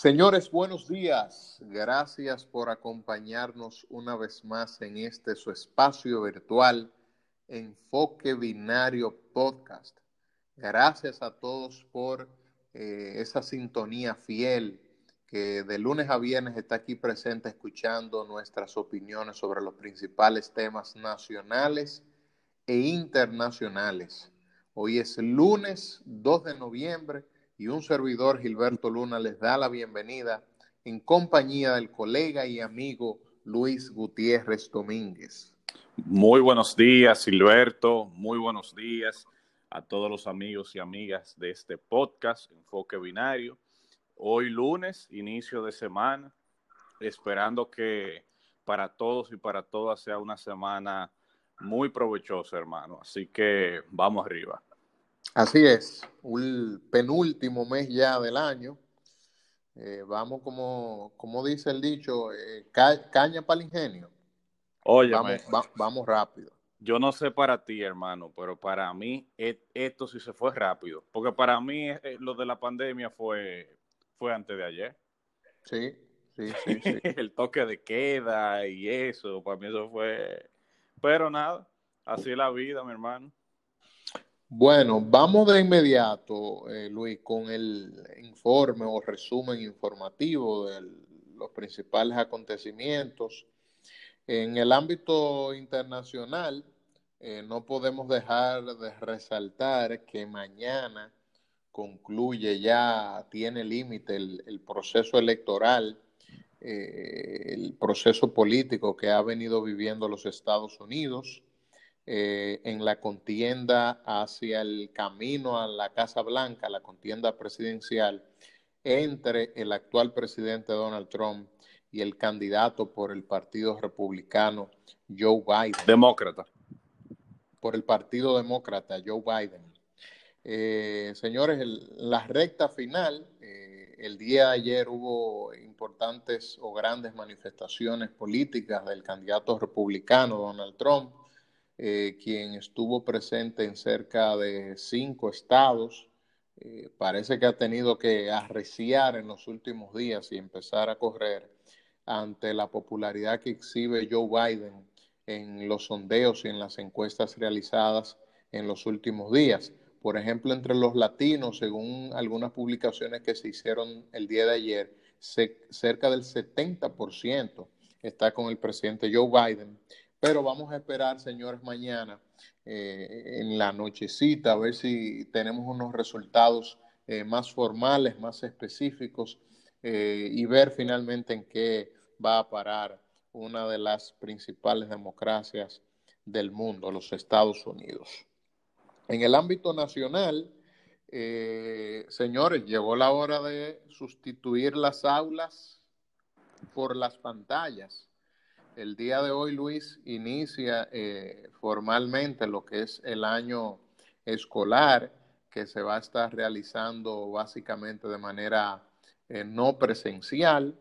Señores, buenos días. Gracias por acompañarnos una vez más en este su espacio virtual Enfoque Binario Podcast. Gracias a todos por eh, esa sintonía fiel que de lunes a viernes está aquí presente escuchando nuestras opiniones sobre los principales temas nacionales e internacionales. Hoy es lunes 2 de noviembre y un servidor, Gilberto Luna, les da la bienvenida en compañía del colega y amigo Luis Gutiérrez Domínguez. Muy buenos días, Gilberto. Muy buenos días a todos los amigos y amigas de este podcast, Enfoque Binario. Hoy lunes, inicio de semana, esperando que para todos y para todas sea una semana muy provechosa, hermano. Así que vamos arriba. Así es, un penúltimo mes ya del año. Eh, vamos como, como dice el dicho, eh, caña para el ingenio. Oye, vamos, rápido. Yo no sé para ti, hermano, pero para mí e, esto sí se fue rápido. Porque para mí eh, lo de la pandemia fue, fue antes de ayer. Sí, sí, sí. sí. el toque de queda y eso, para mí eso fue... Pero nada, así es la vida, mi hermano. Bueno, vamos de inmediato, eh, Luis, con el informe o resumen informativo de los principales acontecimientos. En el ámbito internacional, eh, no podemos dejar de resaltar que mañana concluye ya, tiene límite el, proceso electoral, eh, el proceso político que ha venido viviendo los Estados Unidos. Eh, en la contienda hacia el camino a la Casa Blanca, la contienda presidencial entre el actual presidente Donald Trump y el candidato por el Partido Republicano, Joe Biden. Demócrata. Por el Partido Demócrata, Joe Biden. Eh, señores, la recta final, eh, el día de ayer hubo importantes o grandes manifestaciones políticas del candidato republicano Donald Trump eh, quien estuvo presente en cerca de cinco estados. Eh, parece que ha tenido que arreciar en los últimos días y empezar a correr ante la popularidad que exhibe Joe Biden en los sondeos y en las encuestas realizadas en los últimos días. Por ejemplo, entre los latinos, según algunas publicaciones que se hicieron el día de ayer, cerca del 70% está con el presidente Joe Biden pero vamos a esperar, señores, mañana eh, en la nochecita a ver si tenemos unos resultados eh, más formales, más específicos eh, y ver finalmente en qué va a parar una de las principales democracias del mundo, los Estados Unidos. En el ámbito nacional, señores, llegó la hora de sustituir las aulas por las pantallas el día de hoy, Luis, inicia eh, formalmente lo que es el año escolar que se va a estar realizando básicamente de manera eh, no presencial,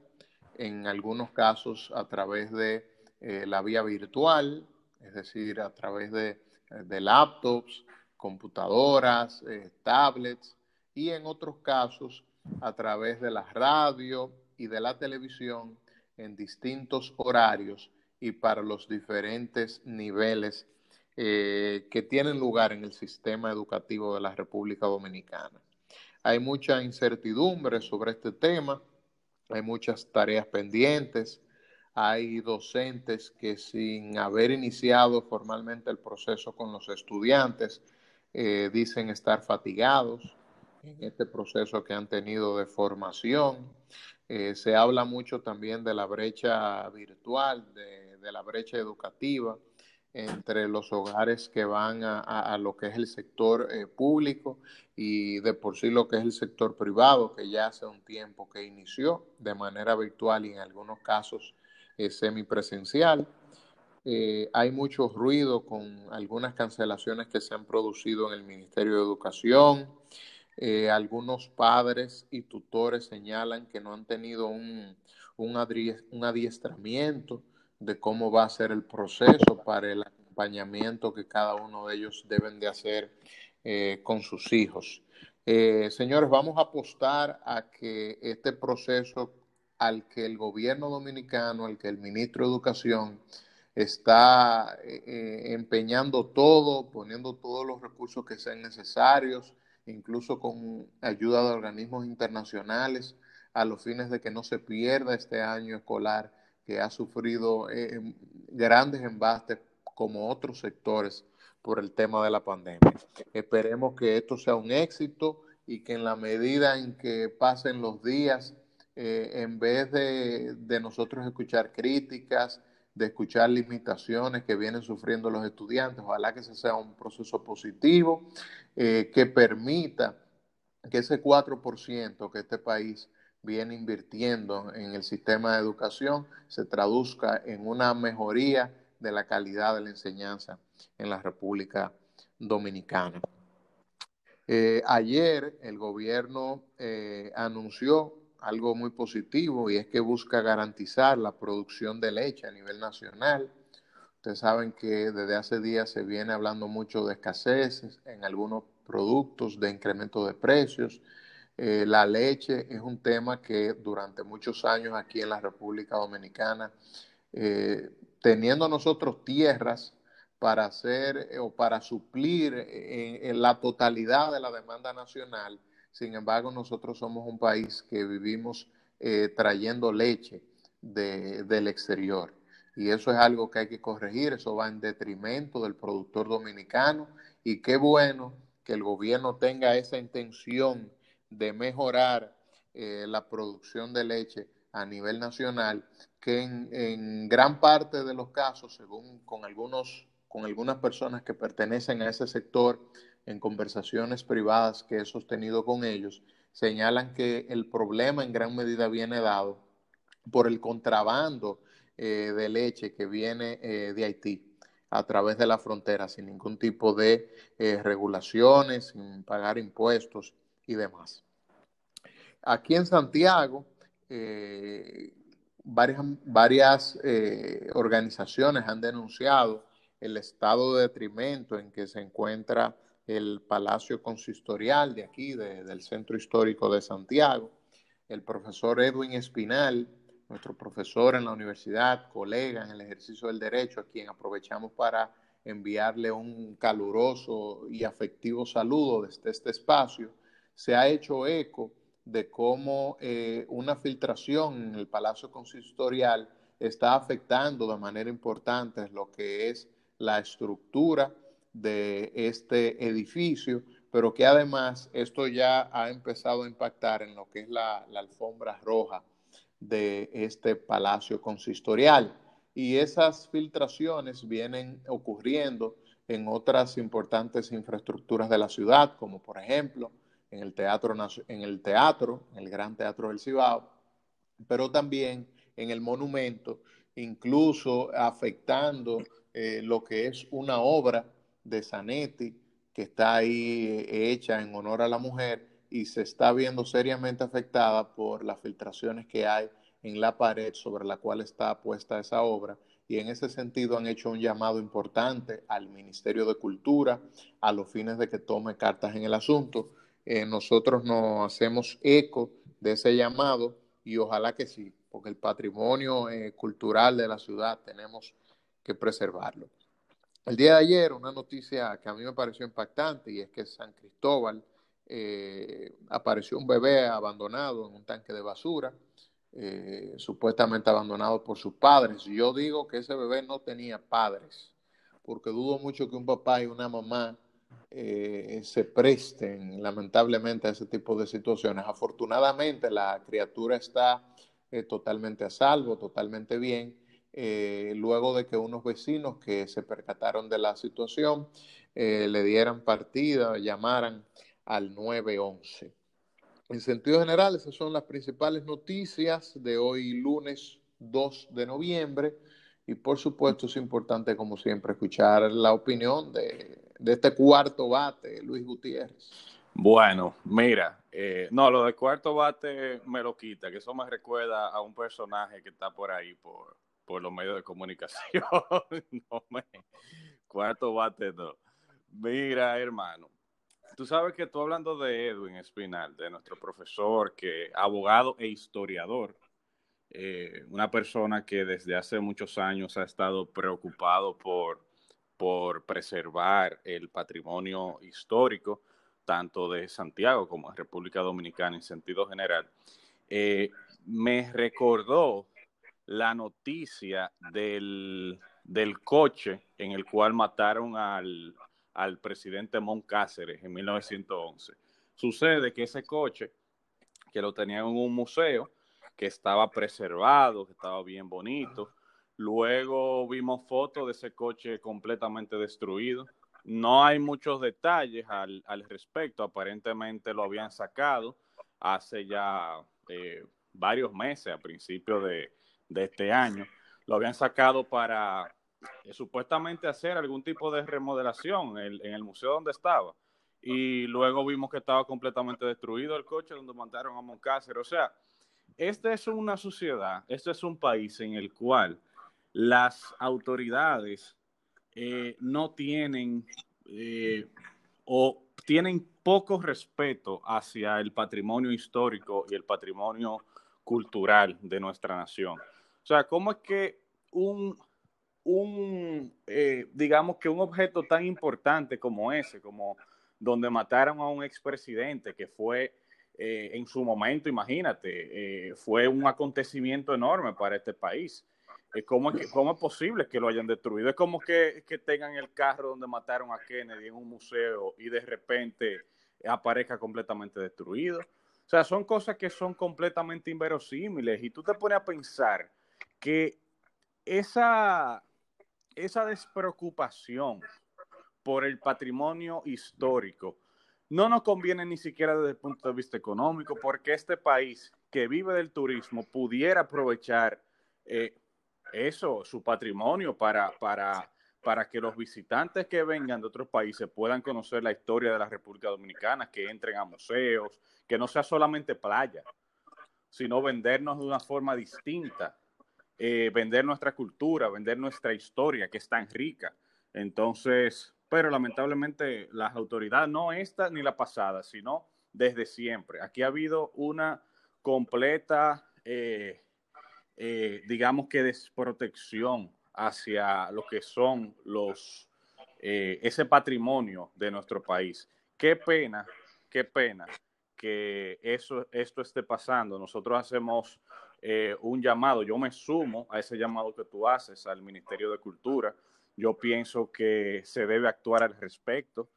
en algunos casos a través de eh, la vía virtual, es decir, a través de, de laptops, computadoras, tablets y en otros casos a través de la radio y de la televisión en distintos horarios y para los diferentes niveles eh, que tienen lugar en el sistema educativo de la República Dominicana. Hay mucha incertidumbre sobre este tema, hay muchas tareas pendientes, hay docentes que sin haber iniciado formalmente el proceso con los estudiantes eh, dicen estar fatigados en este proceso que han tenido de formación. Eh, se habla mucho también de la brecha virtual, de, la brecha educativa entre los hogares que van a, lo que es el sector eh, público y de por sí lo que es el sector privado, que ya hace un tiempo que inició de manera virtual y en algunos casos eh, semipresencial. hay mucho ruido con algunas cancelaciones que se han producido en el Ministerio de Educación. Eh, algunos padres y tutores señalan que no han tenido un, un, adiestramiento de cómo va a ser el proceso para el acompañamiento que cada uno de ellos deben de hacer eh, con sus hijos. Eh, señores, vamos a apostar a que este proceso al que el gobierno dominicano, al que el ministro de Educación está empeñando todo, poniendo todos los recursos que sean necesarios, incluso con ayuda de organismos internacionales, a los fines de que no se pierda este año escolar que ha sufrido eh, grandes embastes como otros sectores por el tema de la pandemia. Esperemos que esto sea un éxito y que en la medida en que pasen los días, eh, en vez de, de, nosotros escuchar críticas, de escuchar limitaciones que vienen sufriendo los estudiantes, ojalá que ese sea un proceso positivo eh, que permita que ese 4% que este país viene invirtiendo en el sistema de educación se traduzca en una mejoría de la calidad de la enseñanza en la República Dominicana. Eh, ayer el gobierno eh, anunció algo muy positivo y es que busca garantizar la producción de leche a nivel nacional. Ustedes saben que desde hace días se viene hablando mucho de escasez en algunos productos, de incremento de precios. Eh, la leche es un tema que durante muchos años aquí en la República Dominicana, eh, teniendo nosotros tierras para hacer eh, o para suplir en, la totalidad de la demanda nacional, sin embargo, nosotros somos un país que vivimos eh, trayendo leche del exterior. Y eso es algo que hay que corregir, eso va en detrimento del productor dominicano. Y qué bueno que el gobierno tenga esa intención de mejorar eh, la producción de leche a nivel nacional, que en, en, gran parte de los casos, según con, algunos, con algunas personas que pertenecen a ese sector, en conversaciones privadas que he sostenido con ellos, señalan que el problema en gran medida viene dado por el contrabando eh, de leche que viene eh, de Haití a través de la frontera sin ningún tipo de eh, regulaciones, sin pagar impuestos y demás. Aquí en Santiago, varias, varias organizaciones han denunciado el estado de detrimento en que se encuentra el Palacio Consistorial de aquí, del Centro Histórico de Santiago, el profesor Edwin Espinal, nuestro profesor en la universidad, colega en el ejercicio del derecho, a quien aprovechamos para enviarle un caluroso y afectivo saludo desde este espacio, se ha hecho eco de cómo eh, una filtración en el Palacio Consistorial está afectando de manera importante lo que es la estructura de este edificio, pero que además esto ya ha empezado a impactar en lo que es la, alfombra roja de este palacio consistorial. Y esas filtraciones vienen ocurriendo en otras importantes infraestructuras de la ciudad, como por ejemplo en el teatro, en el, teatro, el Gran Teatro del Cibao, pero también en el monumento, incluso afectando eh, lo que es una obra de Zanetti, que está ahí eh, hecha en honor a la mujer y se está viendo seriamente afectada por las filtraciones que hay en la pared sobre la cual está puesta esa obra. Y en ese sentido han hecho un llamado importante al Ministerio de Cultura a los fines de que tome cartas en el asunto. Eh, nosotros nos hacemos eco de ese llamado y ojalá que sí, porque el patrimonio eh, cultural de la ciudad tenemos que preservarlo. El día de ayer, una noticia que a mí me pareció impactante y es que San Cristóbal eh, apareció un bebé abandonado en un tanque de basura, eh, supuestamente abandonado por sus padres. Yo digo que ese bebé no tenía padres, porque dudo mucho que un papá y una mamá eh, se presten lamentablemente a ese tipo de situaciones. Afortunadamente la criatura está totalmente a salvo, totalmente bien eh, luego de que unos vecinos que se percataron de la situación eh, le dieran partida, llamaran al 911. En sentido general, esas son las principales noticias de hoy lunes 2 de noviembre y por supuesto es importante como siempre escuchar la opinión de, este cuarto bate, Luis Gutiérrez. Bueno, mira, eh, no, lo de cuarto bate me lo quita, que eso me recuerda a un personaje que está por ahí, por, por los medios de comunicación. no me... Cuarto bate no. Mira, hermano, tú sabes que tú hablando de Edwin Espinal, de nuestro profesor, que abogado e historiador, eh, una persona que desde hace muchos años ha estado preocupado por, por preservar el patrimonio histórico, tanto de Santiago como de República Dominicana en sentido general, eh, me recordó la noticia del, del coche en el cual mataron al, al presidente Cáceres en 1911. Sucede que ese coche, que lo tenían en un museo, que estaba preservado, que estaba bien bonito, luego vimos fotos de ese coche completamente destruido. No hay muchos detalles al, respecto, aparentemente lo habían sacado hace ya eh, varios meses, a principios de, de este año. Lo habían sacado para eh, supuestamente hacer algún tipo de remodelación en, el museo donde estaba. Y luego vimos que estaba completamente destruido el coche donde mandaron a Moncácer. O sea, esta es una sociedad, este es un país en el cual las autoridades eh, no tienen eh, o tienen poco respeto hacia el patrimonio histórico y el patrimonio cultural de nuestra nación. O sea, ¿cómo es que un un, eh, digamos que un objeto tan importante como ese, como donde mataron a un expresidente, que fue eh, en su momento, imagínate, eh, fue un acontecimiento enorme para este país. ¿Cómo es, ¿Cómo es posible que lo hayan destruido? Es como que, que tengan el carro donde mataron a Kennedy en un museo y de repente aparezca completamente destruido. O sea, son cosas que son completamente inverosímiles y tú te pones a pensar que esa, esa despreocupación por el patrimonio histórico no nos conviene ni siquiera desde el punto de vista económico, porque este país que vive del turismo pudiera aprovechar eh, eso, su patrimonio, para, para, para que los visitantes que vengan de otros países puedan conocer la historia de la República Dominicana, que entren a museos, que no sea solamente playa, sino vendernos de una forma distinta eh, vender nuestra cultura, vender nuestra historia, que es tan rica. Entonces, pero lamentablemente las autoridades, no esta ni la pasada, sino desde siempre. Aquí ha habido una completa, eh, eh, digamos que desprotección hacia lo que son los, ese patrimonio de nuestro país. Qué pena, qué pena que eso, esto esté pasando. Nosotros hacemos eh, un llamado, yo me sumo a ese llamado que tú haces al Ministerio de Cultura. Yo pienso que se debe actuar al respecto.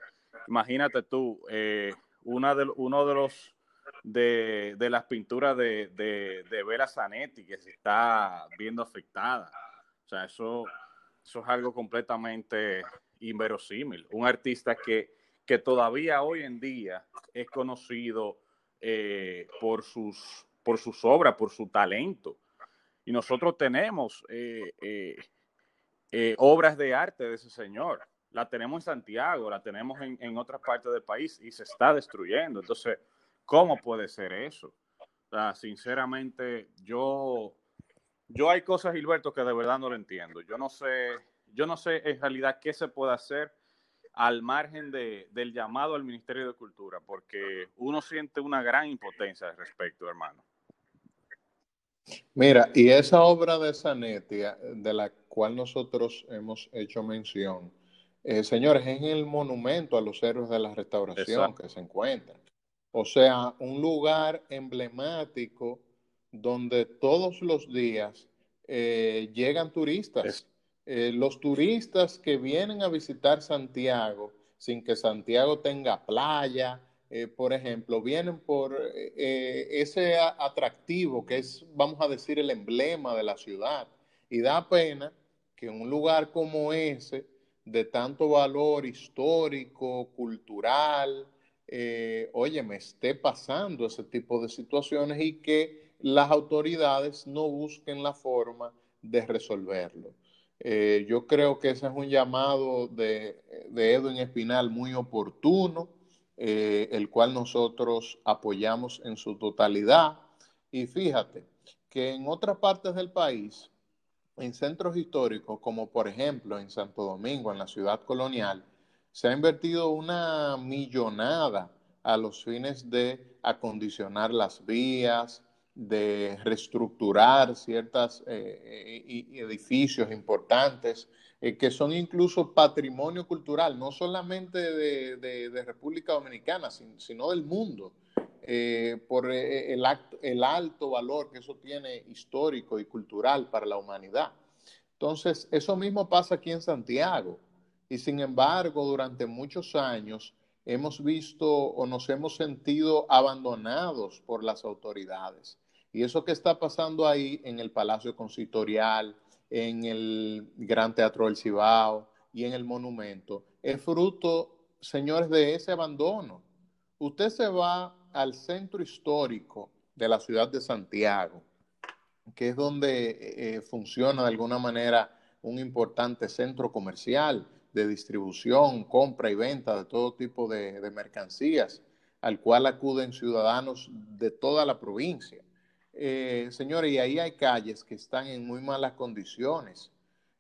Imagínate tú, eh, una de, uno de los de, las pinturas de, de, de Vera Zanetti que se está viendo afectada. O sea, eso, eso es algo completamente inverosímil. Un artista que, que todavía hoy en día es conocido eh, por sus por sus obras, por su talento. Y nosotros tenemos eh, eh, eh, obras de arte de ese señor. La tenemos en Santiago, la tenemos en, otras partes del país y se está destruyendo. Entonces, ¿cómo puede ser eso? sinceramente, yo, yo hay cosas, Gilberto, que de verdad no lo entiendo. Yo no sé, yo no sé en realidad qué se puede hacer al margen de, del llamado al Ministerio de Cultura, porque uno siente una gran impotencia al respecto, hermano. Mira, y esa obra de Zanetti, de la cual nosotros hemos hecho mención, eh, señores, es el monumento a los héroes de la restauración que se encuentra. O sea, un lugar emblemático donde todos los días eh, llegan turistas. Eh, los turistas que vienen a visitar Santiago sin que Santiago tenga playa, eh, por ejemplo, vienen por eh, ese atractivo que es, vamos a decir, el emblema de la ciudad. Y da pena que un lugar como ese, de tanto valor histórico, cultural, eh, oye, me esté pasando ese tipo de situaciones y que las autoridades no busquen la forma de resolverlo. yo creo que ese es un llamado de, de Edwin Espinal muy oportuno eh, el cual nosotros apoyamos en su totalidad. Y fíjate que en otras partes del país, en centros históricos, como por ejemplo en Santo Domingo, en la ciudad colonial, Se ha invertido una millonada a los fines de acondicionar las vías, de reestructurar ciertos eh, edificios importantes eh, que son incluso patrimonio cultural, no solamente de, República Dominicana, sino del mundo, eh, por el, el alto valor que eso tiene histórico y cultural para la humanidad. Entonces, eso mismo pasa aquí en Santiago. Y sin embargo, durante muchos años hemos visto o nos hemos sentido abandonados por las autoridades. Y eso que está pasando ahí en el Palacio Consistorial, en el Gran Teatro del Cibao y en el Monumento, es fruto, señores, de ese abandono. Usted se va al centro histórico de la ciudad de Santiago, que es donde eh, eh, funciona de alguna manera un importante centro comercial de distribución, compra y venta de todo tipo de, mercancías, al cual acuden ciudadanos de toda la provincia. Eh, señores, y ahí hay calles que están en muy malas condiciones.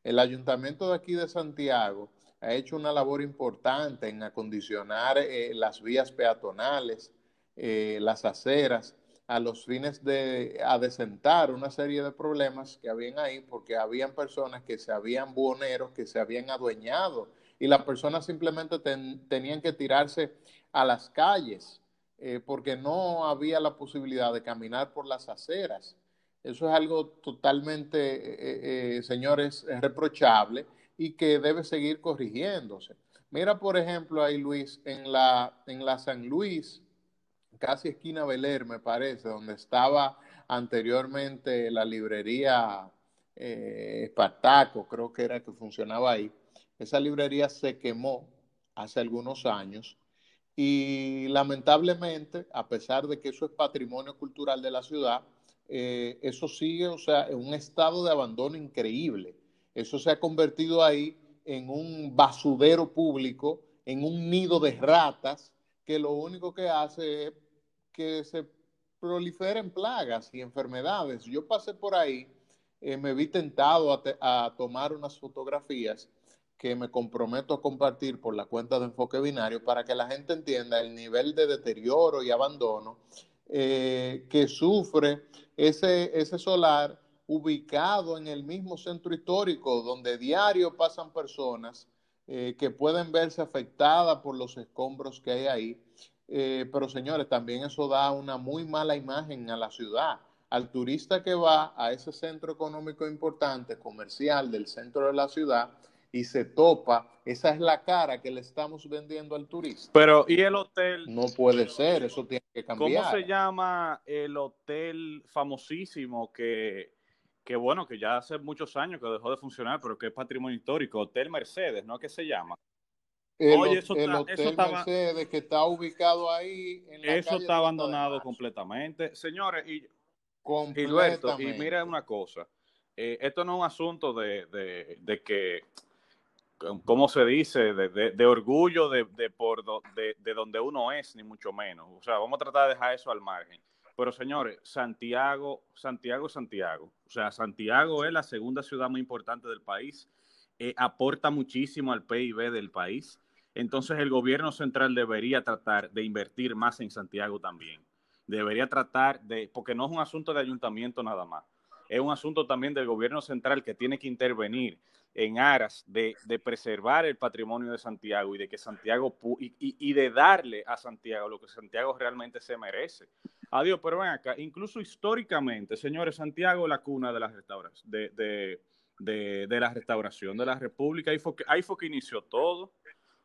El ayuntamiento de aquí de Santiago ha hecho una labor importante en acondicionar eh, las vías peatonales, eh, las aceras, a los fines de adecentar una serie de problemas que habían ahí, porque habían personas que se habían buhoneros, que se habían adueñado, y las personas simplemente tenían que tirarse a las calles, eh, porque no había la posibilidad de caminar por las aceras. Eso es algo totalmente, eh, eh, señores, reprochable y que debe seguir corrigiéndose. Mira, por ejemplo, ahí Luis, en la, en la San Luis, casi esquina Beler, me parece, donde estaba anteriormente la librería Espartaco, creo que era que funcionaba ahí. Esa librería se quemó hace algunos años y lamentablemente, a pesar de que eso es patrimonio cultural de la ciudad, eh, eso sigue, o sea, en un estado de abandono increíble. Eso se ha convertido ahí en un basudero público, en un nido de ratas, que lo único que hace es que se proliferen plagas y enfermedades. Yo pasé por ahí, eh, me vi tentado a, tomar unas fotografías que me comprometo a compartir por la cuenta de Enfoque Binario para que la gente entienda el nivel de deterioro y abandono eh, que sufre ese, ese solar ubicado en el mismo centro histórico donde diario pasan personas eh, que pueden verse afectadas por los escombros que hay ahí eh, pero señores, también eso da una muy mala imagen a la ciudad. Al turista que va a ese centro económico importante, comercial del centro de la ciudad, y se topa, esa es la cara que le estamos vendiendo al turista. Pero, ¿y el hotel? No puede ser, eso tiene que cambiar. ¿Cómo se llama el hotel famosísimo que, que, bueno, que ya hace muchos años que dejó de funcionar, pero que es patrimonio histórico? Hotel Mercedes, ¿no? ¿Qué se llama? El, Oye, eso el hotel Mercedes que está ubicado ahí. En la eso está abandonado completamente. Señores, y, y y mira una cosa. Eh, esto no es un asunto de, de, de que, ¿cómo se dice? De, de orgullo de, por de, de donde uno es, ni mucho menos. O sea, vamos a tratar de dejar eso al margen. Pero señores, Santiago, Santiago, Santiago. O sea, Santiago es la segunda ciudad muy importante del país. Eh, aporta muchísimo al PIB del país entonces el gobierno central debería tratar de invertir más en Santiago también. Debería tratar de, porque no es un asunto de ayuntamiento nada más, es un asunto también del gobierno central que tiene que intervenir en aras de, preservar el patrimonio de Santiago y de que Santiago y, de darle a Santiago lo que Santiago realmente se merece. Adiós, pero ven acá, incluso históricamente, señores, Santiago la cuna de la restauración, de, de, la restauración de la República, ahí fue, ahí fue que inició todo.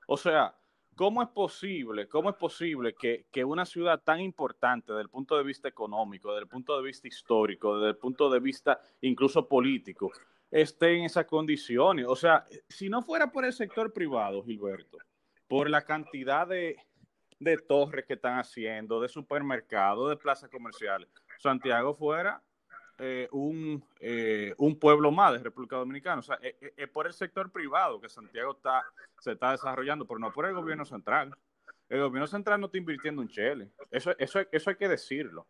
O sea, ¿cómo es posible, cómo es posible que, una ciudad tan importante desde el punto de vista económico, desde el punto de vista histórico, desde el punto de vista incluso político, esté en esas condiciones? O sea, si no fuera por el sector privado, Gilberto, por la cantidad de, de torres que están haciendo, de supermercados, de plazas comerciales, Santiago fuera eh, un, eh, un pueblo más de República Dominicana. O sea, es, eh, es, por el sector privado que Santiago está, se está desarrollando, pero no por el gobierno central. El gobierno central no está invirtiendo en Chile. Eso, eso, eso hay que decirlo.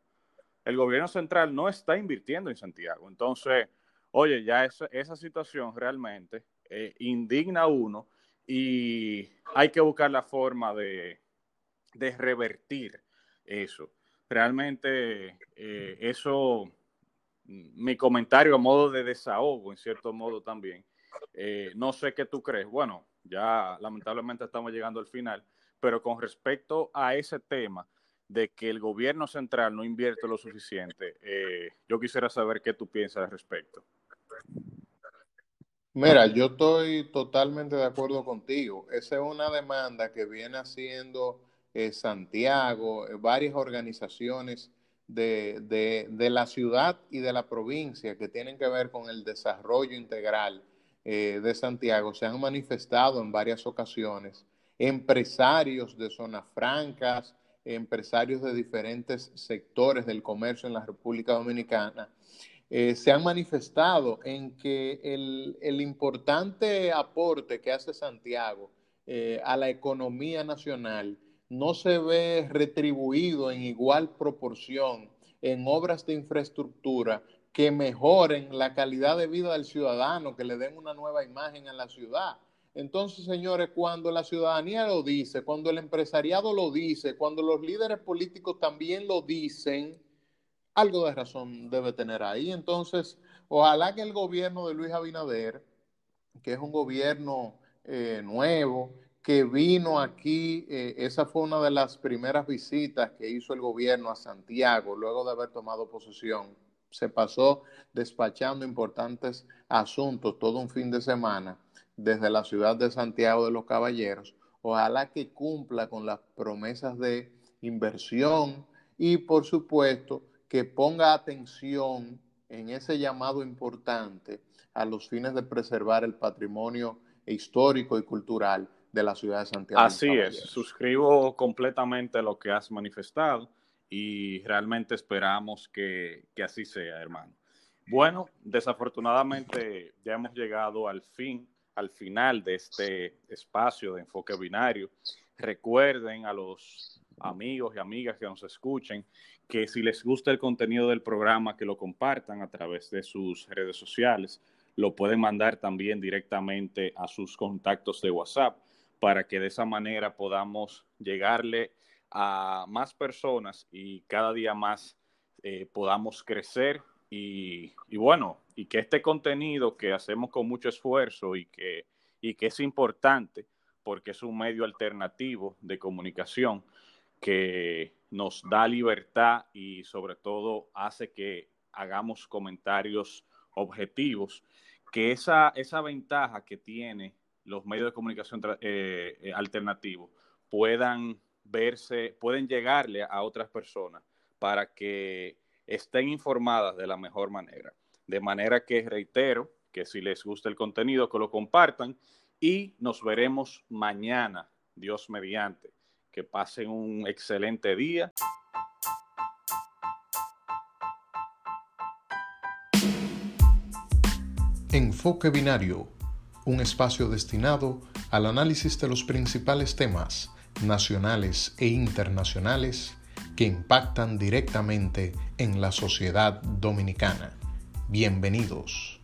El gobierno central no está invirtiendo en Santiago. Entonces, oye, ya esa, esa situación realmente indigna a uno y hay que buscar la forma de, revertir eso. Realmente eh, eso, mi comentario a modo de desahogo, en cierto modo también, eh, no sé qué tú crees. Bueno, ya lamentablemente estamos llegando al final, pero con respecto a ese tema de que el gobierno central no invierte lo suficiente, eh, yo quisiera saber qué tú piensas al respecto. Mira, yo estoy totalmente de acuerdo contigo. Esa es una demanda que viene haciendo eh, Santiago, eh, varias organizaciones de, de, la ciudad y de la provincia que tienen que ver con el desarrollo integral eh, de Santiago. Se han manifestado en varias ocasiones empresarios de zonas francas, empresarios de diferentes sectores del comercio en la República Dominicana eh, se han manifestado en que el, importante aporte que hace Santiago eh, a la economía nacional no se ve retribuido en igual proporción en obras de infraestructura que mejoren la calidad de vida del ciudadano, que le den una nueva imagen a la ciudad. Entonces, señores, cuando la ciudadanía lo dice, cuando el empresariado lo dice, cuando los líderes políticos también lo dicen, algo de razón debe tener ahí. Entonces, ojalá que el gobierno de Luis Abinader, que es un gobierno eh, nuevo, que vino aquí, eh, esa fue una de las primeras visitas que hizo el gobierno a Santiago luego de haber tomado posesión. Se pasó despachando importantes asuntos todo un fin de semana desde la ciudad de Santiago de los Caballeros. Ojalá que cumpla con las promesas de inversión y, por supuesto, que ponga atención en ese llamado importante a los fines de preservar el patrimonio histórico y cultural de la ciudad de Santiago. Así es, suscribo completamente lo que has manifestado y realmente esperamos que, que así sea, hermano. Bueno, desafortunadamente ya hemos llegado al fin, al final de este espacio de enfoque binario. Recuerden a los amigos y amigas que nos escuchen que si les gusta el contenido del programa, que lo compartan a través de sus redes sociales. Lo pueden mandar también directamente a sus contactos de WhatsApp para que de esa manera podamos llegarle a más personas y cada día más eh, podamos crecer y, y, bueno, y que este contenido que hacemos con mucho esfuerzo y que, y que es importante porque es un medio alternativo de comunicación que nos da libertad y sobre todo hace que hagamos comentarios objetivos, que esa, esa ventaja que tiene los medios de comunicación eh, eh, alternativos puedan verse, pueden llegarle a otras personas para que estén informadas de la mejor manera. De manera que reitero que si les gusta el contenido, que lo compartan y nos veremos mañana, Dios mediante que pasen un excelente día. Enfoque Binario, un espacio destinado al análisis de los principales temas nacionales e internacionales que impactan directamente en la sociedad dominicana. Bienvenidos.